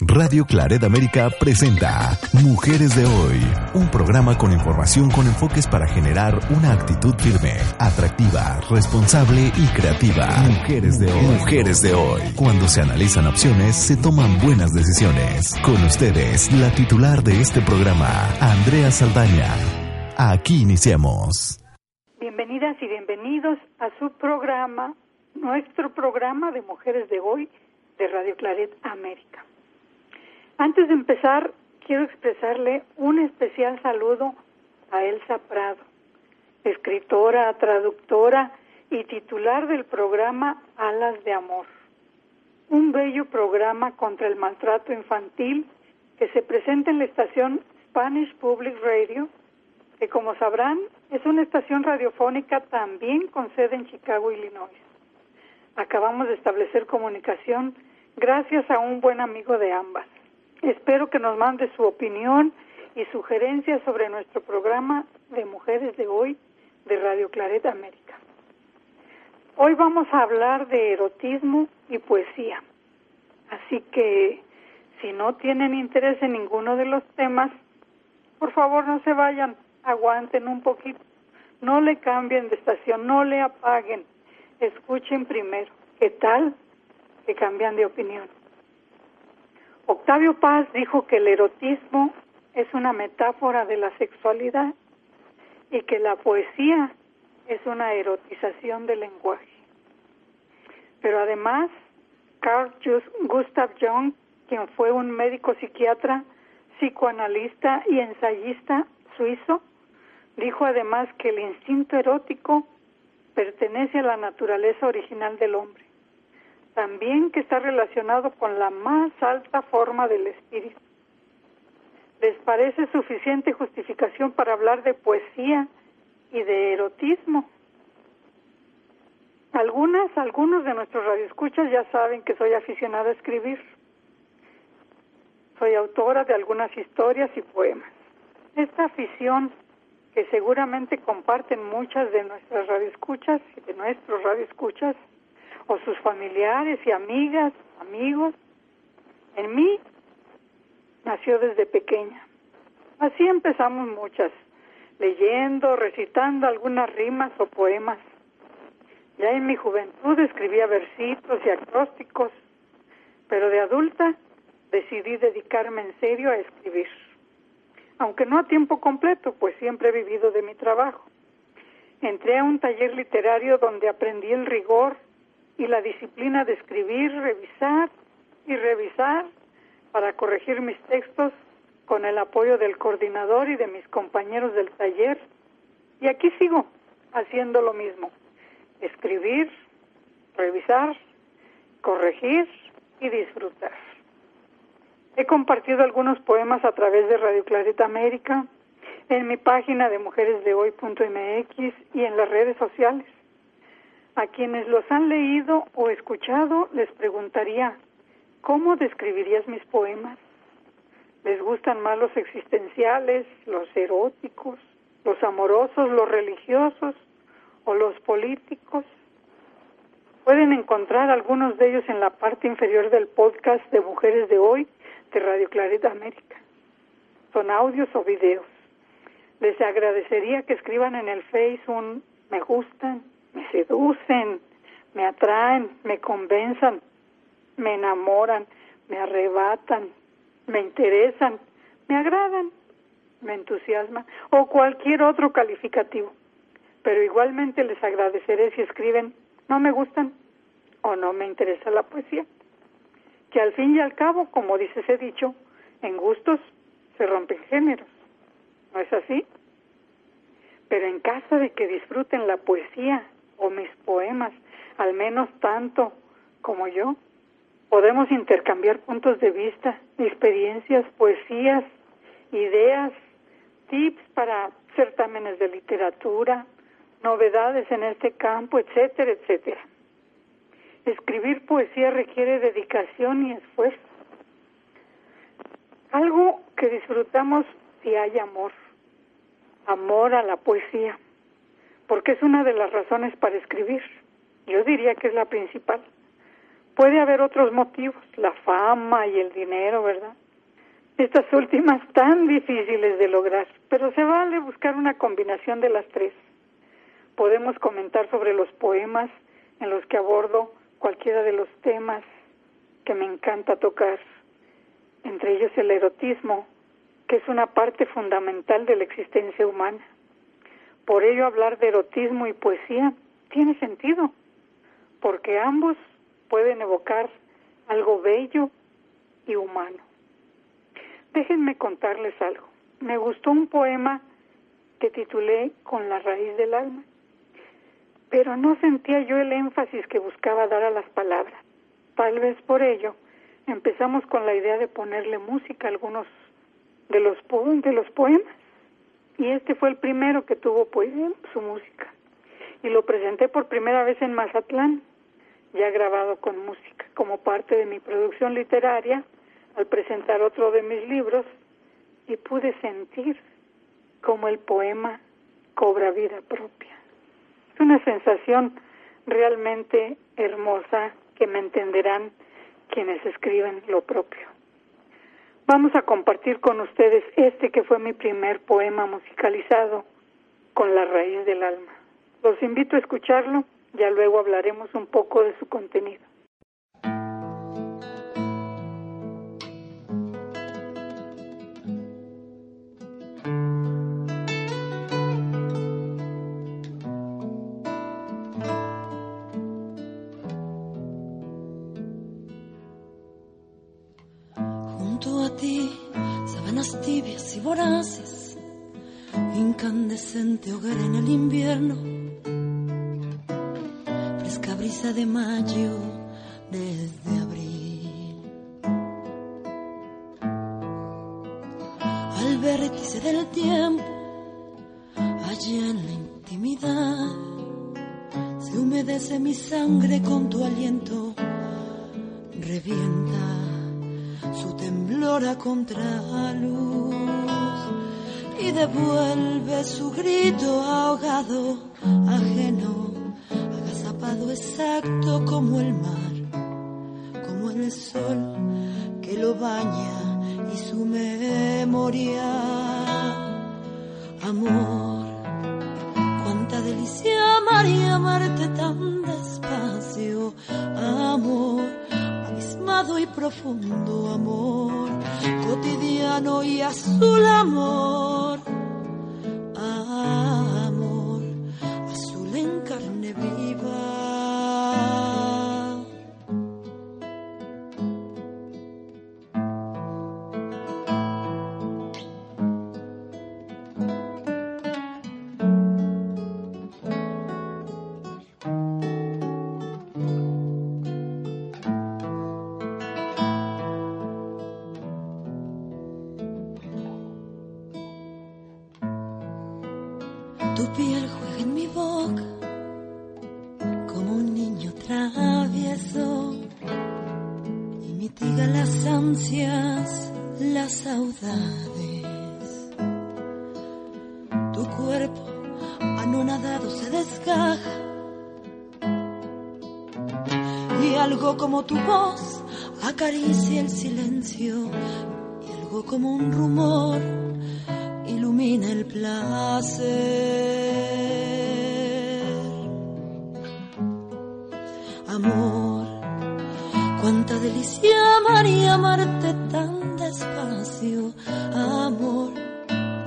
Radio Claret América presenta Mujeres de Hoy, un programa con información con enfoques para generar una actitud firme, atractiva, responsable y creativa. Mujeres de Hoy. Mujeres de Hoy. Cuando se analizan opciones, se toman buenas decisiones. Con ustedes, la titular de este programa, Andrea Saldaña. Aquí iniciamos. Bienvenidas y bienvenidos a su programa, nuestro programa de Mujeres de Hoy de Radio Claret América. Antes de empezar, quiero expresarle un especial saludo a Elsa Prado, escritora, traductora y titular del programa Alas de Amor, un bello programa contra el maltrato infantil que se presenta en la estación Spanish Public Radio, que como sabrán es una estación radiofónica también con sede en Chicago, Illinois. Acabamos de establecer comunicación gracias a un buen amigo de ambas. Espero que nos mande su opinión y sugerencias sobre nuestro programa de Mujeres de Hoy de Radio Claret América. Hoy vamos a hablar de erotismo y poesía. Así que si no tienen interés en ninguno de los temas, por favor no se vayan, aguanten un poquito, no le cambien de estación, no le apaguen, escuchen primero. ¿Qué tal que cambian de opinión? Octavio Paz dijo que el erotismo es una metáfora de la sexualidad y que la poesía es una erotización del lenguaje. Pero además, Carl Gustav Jung, quien fue un médico psiquiatra, psicoanalista y ensayista suizo, dijo además que el instinto erótico pertenece a la naturaleza original del hombre también que está relacionado con la más alta forma del espíritu. ¿Les parece suficiente justificación para hablar de poesía y de erotismo? Algunas, algunos de nuestros radioescuchas ya saben que soy aficionada a escribir. Soy autora de algunas historias y poemas. Esta afición que seguramente comparten muchas de nuestras radioescuchas y de nuestros radioescuchas o sus familiares y amigas, amigos. En mí nació desde pequeña. Así empezamos muchas, leyendo, recitando algunas rimas o poemas. Ya en mi juventud escribía versitos y acrósticos, pero de adulta decidí dedicarme en serio a escribir. Aunque no a tiempo completo, pues siempre he vivido de mi trabajo. Entré a un taller literario donde aprendí el rigor y la disciplina de escribir, revisar y revisar para corregir mis textos con el apoyo del coordinador y de mis compañeros del taller. Y aquí sigo haciendo lo mismo. Escribir, revisar, corregir y disfrutar. He compartido algunos poemas a través de Radio Clarita América, en mi página de mujeresdehoy.mx y en las redes sociales. A quienes los han leído o escuchado les preguntaría, ¿cómo describirías mis poemas? ¿Les gustan más los existenciales, los eróticos, los amorosos, los religiosos o los políticos? Pueden encontrar algunos de ellos en la parte inferior del podcast de Mujeres de Hoy de Radio Clarita América. Son audios o videos. Les agradecería que escriban en el Face un me gustan, me seducen, me atraen, me convenzan, me enamoran, me arrebatan, me interesan, me agradan, me entusiasman o cualquier otro calificativo. Pero igualmente les agradeceré si escriben no me gustan o no me interesa la poesía. Que al fin y al cabo, como dice ese dicho, en gustos se rompen géneros. ¿No es así? Pero en caso de que disfruten la poesía o mis poemas, al menos tanto como yo, Podemos intercambiar puntos de vista, experiencias, poesías, ideas, tips para certámenes de literatura, novedades en este campo, etcétera, etcétera. Escribir poesía requiere dedicación y esfuerzo. Algo que disfrutamos si hay amor, amor a la poesía, porque es una de las razones para escribir. Yo diría que es la principal. Puede haber otros motivos, la fama y el dinero, ¿verdad? Estas últimas tan difíciles de lograr, pero se vale buscar una combinación de las tres. Podemos comentar sobre los poemas en los que abordo cualquiera de los temas que me encanta tocar, entre ellos el erotismo, que es una parte fundamental de la existencia humana. Por ello hablar de erotismo y poesía tiene sentido, porque ambos pueden evocar algo bello y humano. Déjenme contarles algo. Me gustó un poema que titulé Con la raíz del alma pero no sentía yo el énfasis que buscaba dar a las palabras. Tal vez por ello empezamos con la idea de ponerle música a algunos de los, de los poemas. Y este fue el primero que tuvo pues, su música. Y lo presenté por primera vez en Mazatlán, ya grabado con música, como parte de mi producción literaria, al presentar otro de mis libros, y pude sentir como el poema cobra vida propia una sensación realmente hermosa que me entenderán quienes escriben lo propio. Vamos a compartir con ustedes este que fue mi primer poema musicalizado con la raíz del alma. Los invito a escucharlo, ya luego hablaremos un poco de su contenido. Incandescente hogar en el invierno, fresca brisa de mayo desde abril. Al vértice del tiempo, allá en la intimidad, se humedece mi sangre con tu aliento, revienta su temblor a contraluz y devuelve su grito ahogado, ajeno, agazapado exacto como el mar, como el sol que lo baña y su memoria. Amor, cuánta delicia y amarte tan despacio, amor y profundo amor, cotidiano y azul amor, acaricia el silencio y algo como un rumor ilumina el placer. Amor, cuánta delicia amar y amarte tan despacio. Amor,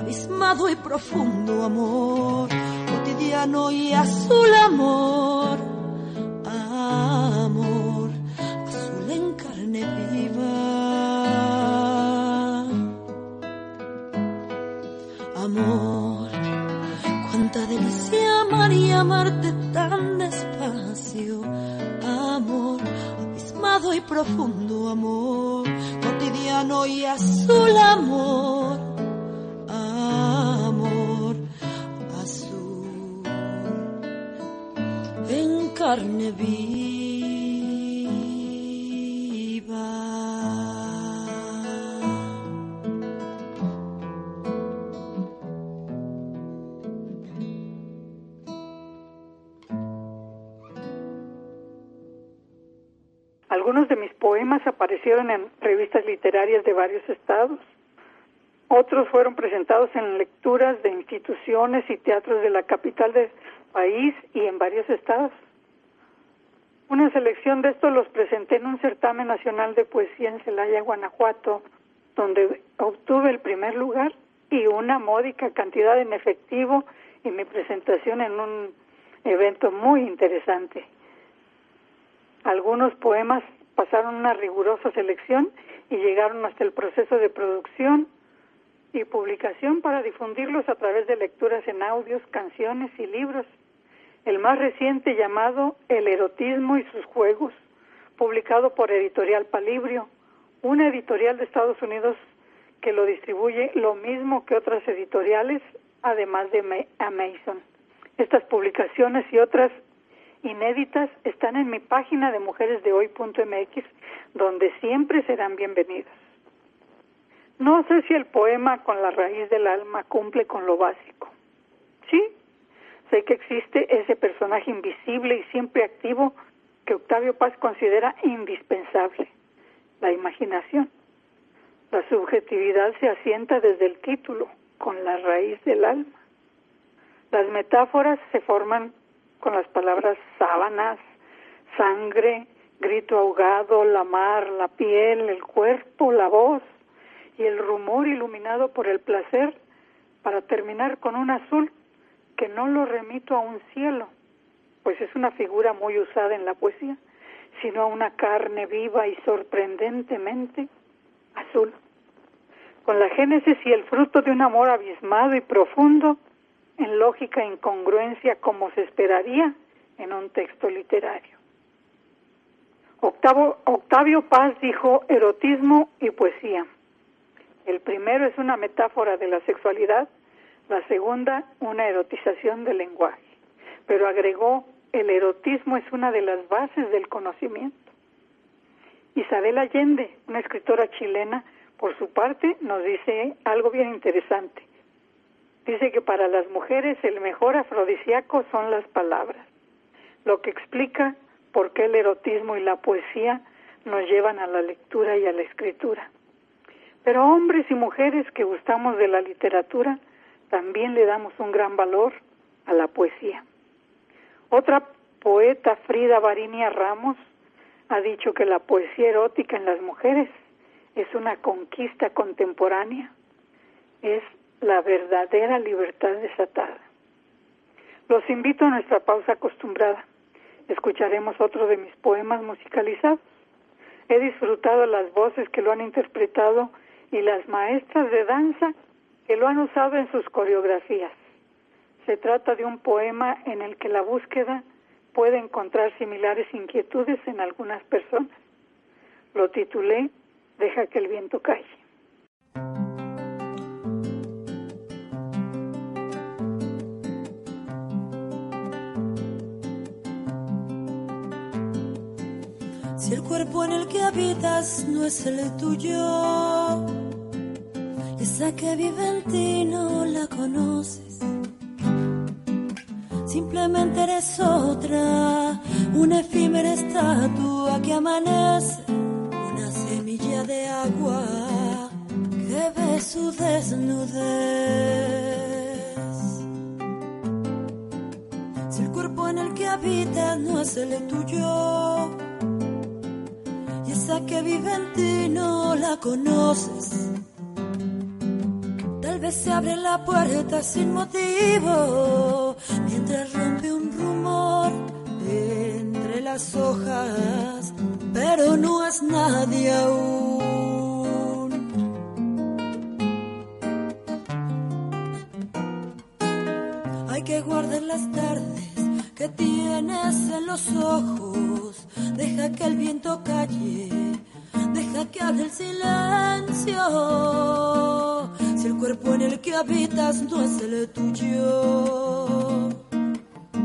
abismado y profundo amor, cotidiano y azul. Amor amarte tan despacio. Amor, abismado y profundo amor, cotidiano y azul amor, amor azul, en carne viva. Poemas aparecieron en revistas literarias de varios estados. Otros fueron presentados en lecturas de instituciones y teatros de la capital del país y en varios estados. Una selección de estos los presenté en un certamen nacional de poesía en Celaya, Guanajuato, donde obtuve el primer lugar y una módica cantidad en efectivo y mi presentación en un evento muy interesante. Algunos poemas pasaron una rigurosa selección y llegaron hasta el proceso de producción y publicación para difundirlos a través de lecturas en audios, canciones y libros. El más reciente llamado El erotismo y sus juegos, publicado por Editorial Palibrio, una editorial de Estados Unidos que lo distribuye lo mismo que otras editoriales, además de Amazon. Estas publicaciones y otras inéditas están en mi página de mujeresdehoy.mx, donde siempre serán bienvenidas. No sé si el poema con la raíz del alma cumple con lo básico. Sí, sé que existe ese personaje invisible y siempre activo que Octavio Paz considera indispensable, la imaginación. La subjetividad se asienta desde el título, con la raíz del alma. Las metáforas se forman con las palabras sábanas, sangre, grito ahogado, la mar, la piel, el cuerpo, la voz y el rumor iluminado por el placer para terminar con un azul que no lo remito a un cielo, pues es una figura muy usada en la poesía, sino a una carne viva y sorprendentemente azul. Con la génesis y el fruto de un amor abismado y profundo, en lógica e incongruencia como se esperaría en un texto literario. Octavio Paz dijo erotismo y poesía. El primero es una metáfora de la sexualidad, la segunda una erotización del lenguaje. Pero agregó, el erotismo es una de las bases del conocimiento. Isabel Allende, una escritora chilena, por su parte, nos dice algo bien interesante. Dice que para las mujeres el mejor afrodisíaco son las palabras, lo que explica por qué el erotismo y la poesía nos llevan a la lectura y a la escritura. Pero hombres y mujeres que gustamos de la literatura, también le damos un gran valor a la poesía. Otra poeta, Frida Barinia Ramos, ha dicho que la poesía erótica en las mujeres es una conquista contemporánea, es la verdadera libertad desatada. Los invito a nuestra pausa acostumbrada. Escucharemos otro de mis poemas musicalizados. He disfrutado las voces que lo han interpretado y las maestras de danza que lo han usado en sus coreografías. Se trata de un poema en el que la búsqueda puede encontrar similares inquietudes en algunas personas. Lo titulé Deja que el viento calle. Si el cuerpo en el que habitas no es el tuyo, esa que vive en ti no la conoces. Simplemente eres otra, una efímera estatua que amanece, una semilla de agua que ve su desnudez. Si el cuerpo en el que habitas no es el tuyo, que vive en ti no la conoces. Tal vez se abre la puerta sin motivo, mientras rompe un rumor entre las hojas, pero no es nadie aún. Hay que guardar las tardes que tienes en los ojos deja que el viento calle, silencio. Si el cuerpo en el que habitas no es el tuyo,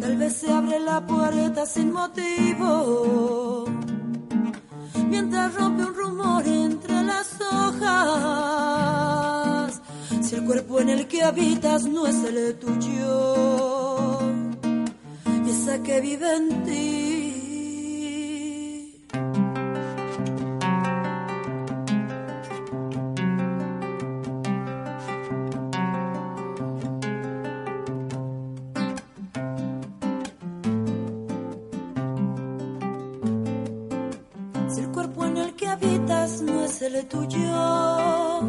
tal vez se abre la puerta sin motivo. Mientras rompe un rumor entre las hojas, si el cuerpo en el que habitas no es el tuyo, y esa que vive en ti el tuyo.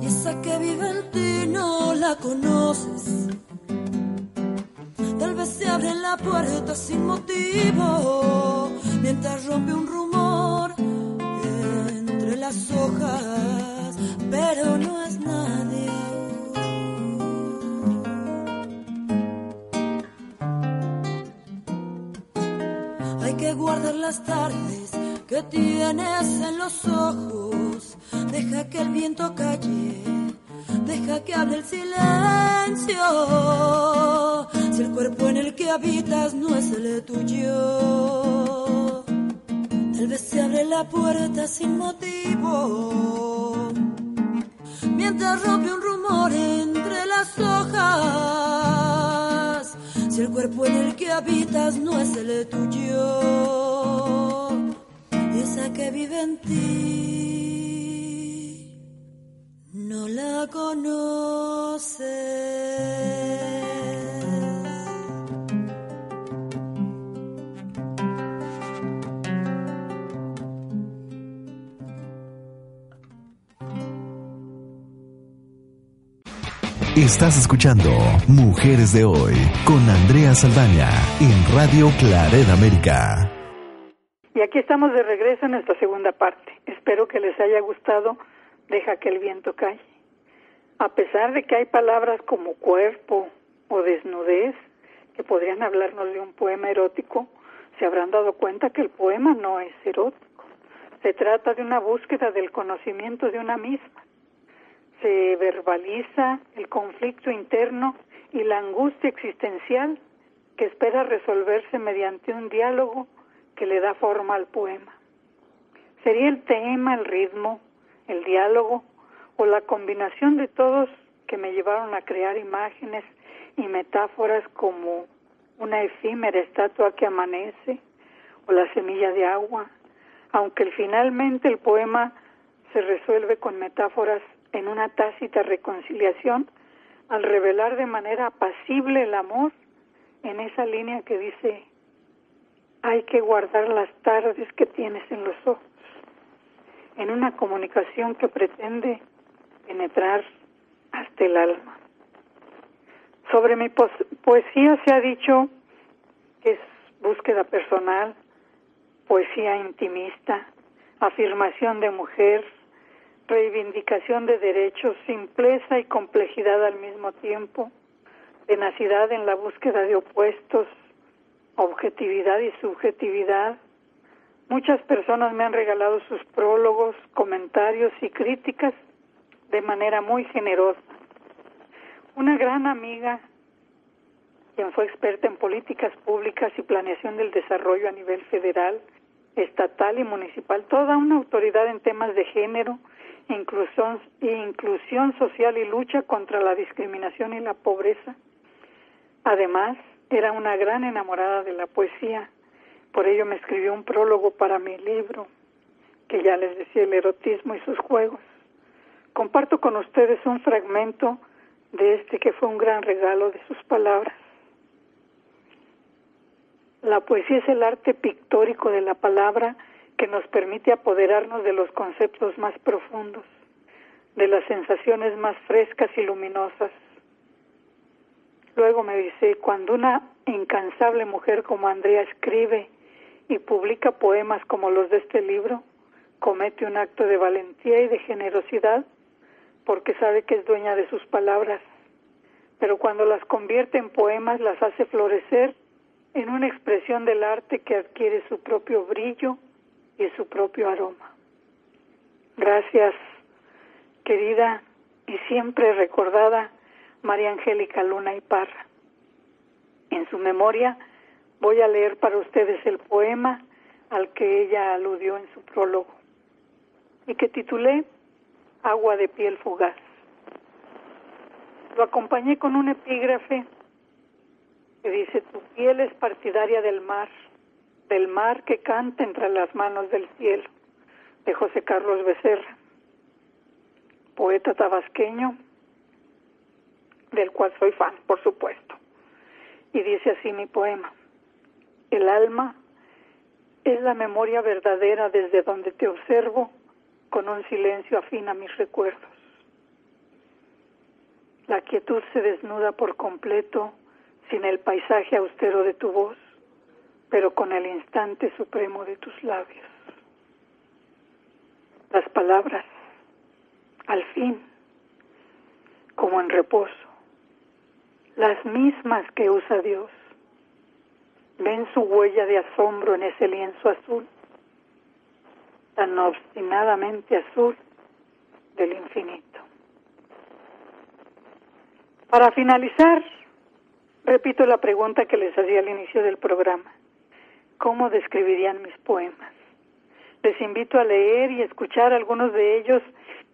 Y esa que vive en ti no la conoces. Tal vez se abre la puerta sin motivo, mientras rompe un rumor entre las hojas, pero no es nadie. Hay que guardar las tardes que tienes en los ojos. Deja que el viento calle, deja que hable el silencio. Si el cuerpo en el que habitas no es el tuyo, tal vez se abre la puerta sin motivo. Mientras rompe un rumor entre las hojas, si el cuerpo en el que habitas no es el tuyo esa que vive en ti no la conoces. Estás escuchando Mujeres de Hoy con Andrea Saldaña en Radio Claret América. Y aquí estamos de regreso en nuestra segunda parte. Espero que les haya gustado Deja que el viento calle. A pesar de que hay palabras como cuerpo o desnudez que podrían hablarnos de un poema erótico, se habrán dado cuenta que el poema no es erótico. Se trata de una búsqueda del conocimiento de una misma. Se verbaliza el conflicto interno y la angustia existencial que espera resolverse mediante un diálogo que le da forma al poema. Sería el tema, el ritmo, el diálogo o la combinación de todos que me llevaron a crear imágenes y metáforas como una efímera estatua que amanece o la semilla de agua, aunque finalmente el poema se resuelve con metáforas en una tácita reconciliación al revelar de manera apacible el amor en esa línea que dice hay que guardar las tardes que tienes en los ojos, en una comunicación que pretende penetrar hasta el alma. Sobre mi poesía se ha dicho que es búsqueda personal, poesía intimista, afirmación de mujer, reivindicación de derechos, simpleza y complejidad al mismo tiempo, tenacidad en la búsqueda de opuestos, objetividad y subjetividad. Muchas personas me han regalado sus prólogos, comentarios y críticas de manera muy generosa. Una gran amiga, quien fue experta en políticas públicas y planeación del desarrollo a nivel federal, estatal y municipal, toda una autoridad en temas de género, inclusión, inclusión social y lucha contra la discriminación y la pobreza. Además, era una gran enamorada de la poesía, por ello me escribió un prólogo para mi libro, que ya les decía el erotismo y sus juegos. Comparto con ustedes un fragmento de este que fue un gran regalo de sus palabras. La poesía es el arte pictórico de la palabra que nos permite apoderarnos de los conceptos más profundos, de las sensaciones más frescas y luminosas, Luego me dice, cuando una incansable mujer como Andrea escribe y publica poemas como los de este libro, comete un acto de valentía y de generosidad porque sabe que es dueña de sus palabras, pero cuando las convierte en poemas las hace florecer en una expresión del arte que adquiere su propio brillo y su propio aroma. Gracias, querida y siempre recordada María Angélica Luna y Parra. En su memoria voy a leer para ustedes el poema al que ella aludió en su prólogo y que titulé Agua de piel fugaz. Lo acompañé con un epígrafe que dice, tu piel es partidaria del mar, del mar que canta entre las manos del cielo, de José Carlos Becerra, poeta tabasqueño, del cual soy fan, por supuesto. Y dice así mi poema, el alma es la memoria verdadera desde donde te observo con un silencio afín a mis recuerdos. La quietud se desnuda por completo sin el paisaje austero de tu voz, pero con el instante supremo de tus labios. Las palabras, al fin, como en reposo, las mismas que usa Dios, ven su huella de asombro en ese lienzo azul, tan obstinadamente azul del infinito. Para finalizar, repito la pregunta que les hacía al inicio del programa. ¿Cómo describirían mis poemas? Les invito a leer y escuchar algunos de ellos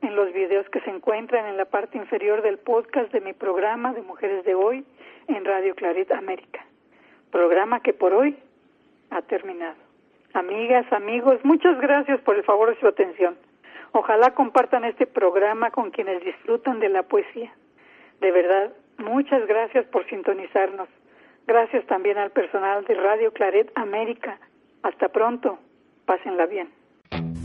en los videos que se encuentran en la parte inferior del podcast de mi programa de Mujeres de Hoy en Radio Claret América. Programa que por hoy ha terminado. Amigas, amigos, muchas gracias por el favor de su atención. Ojalá compartan este programa con quienes disfrutan de la poesía. De verdad, muchas gracias por sintonizarnos. Gracias también al personal de Radio Claret América. Hasta pronto. Pásenla bien.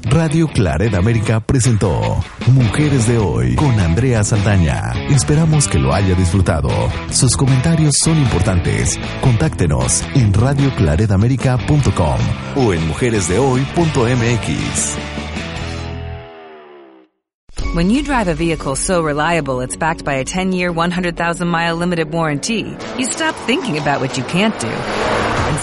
Radio Claret América presentó Mujeres de Hoy con Andrea Saldaña. Esperamos que lo haya disfrutado. Sus comentarios son importantes. Contáctenos en radioclaredamerica.com o en mujeresdehoy.mx. When you drive a vehicle so reliable it's backed by a 10-year, 100,000-mile limited warranty, you stop thinking about what you can't do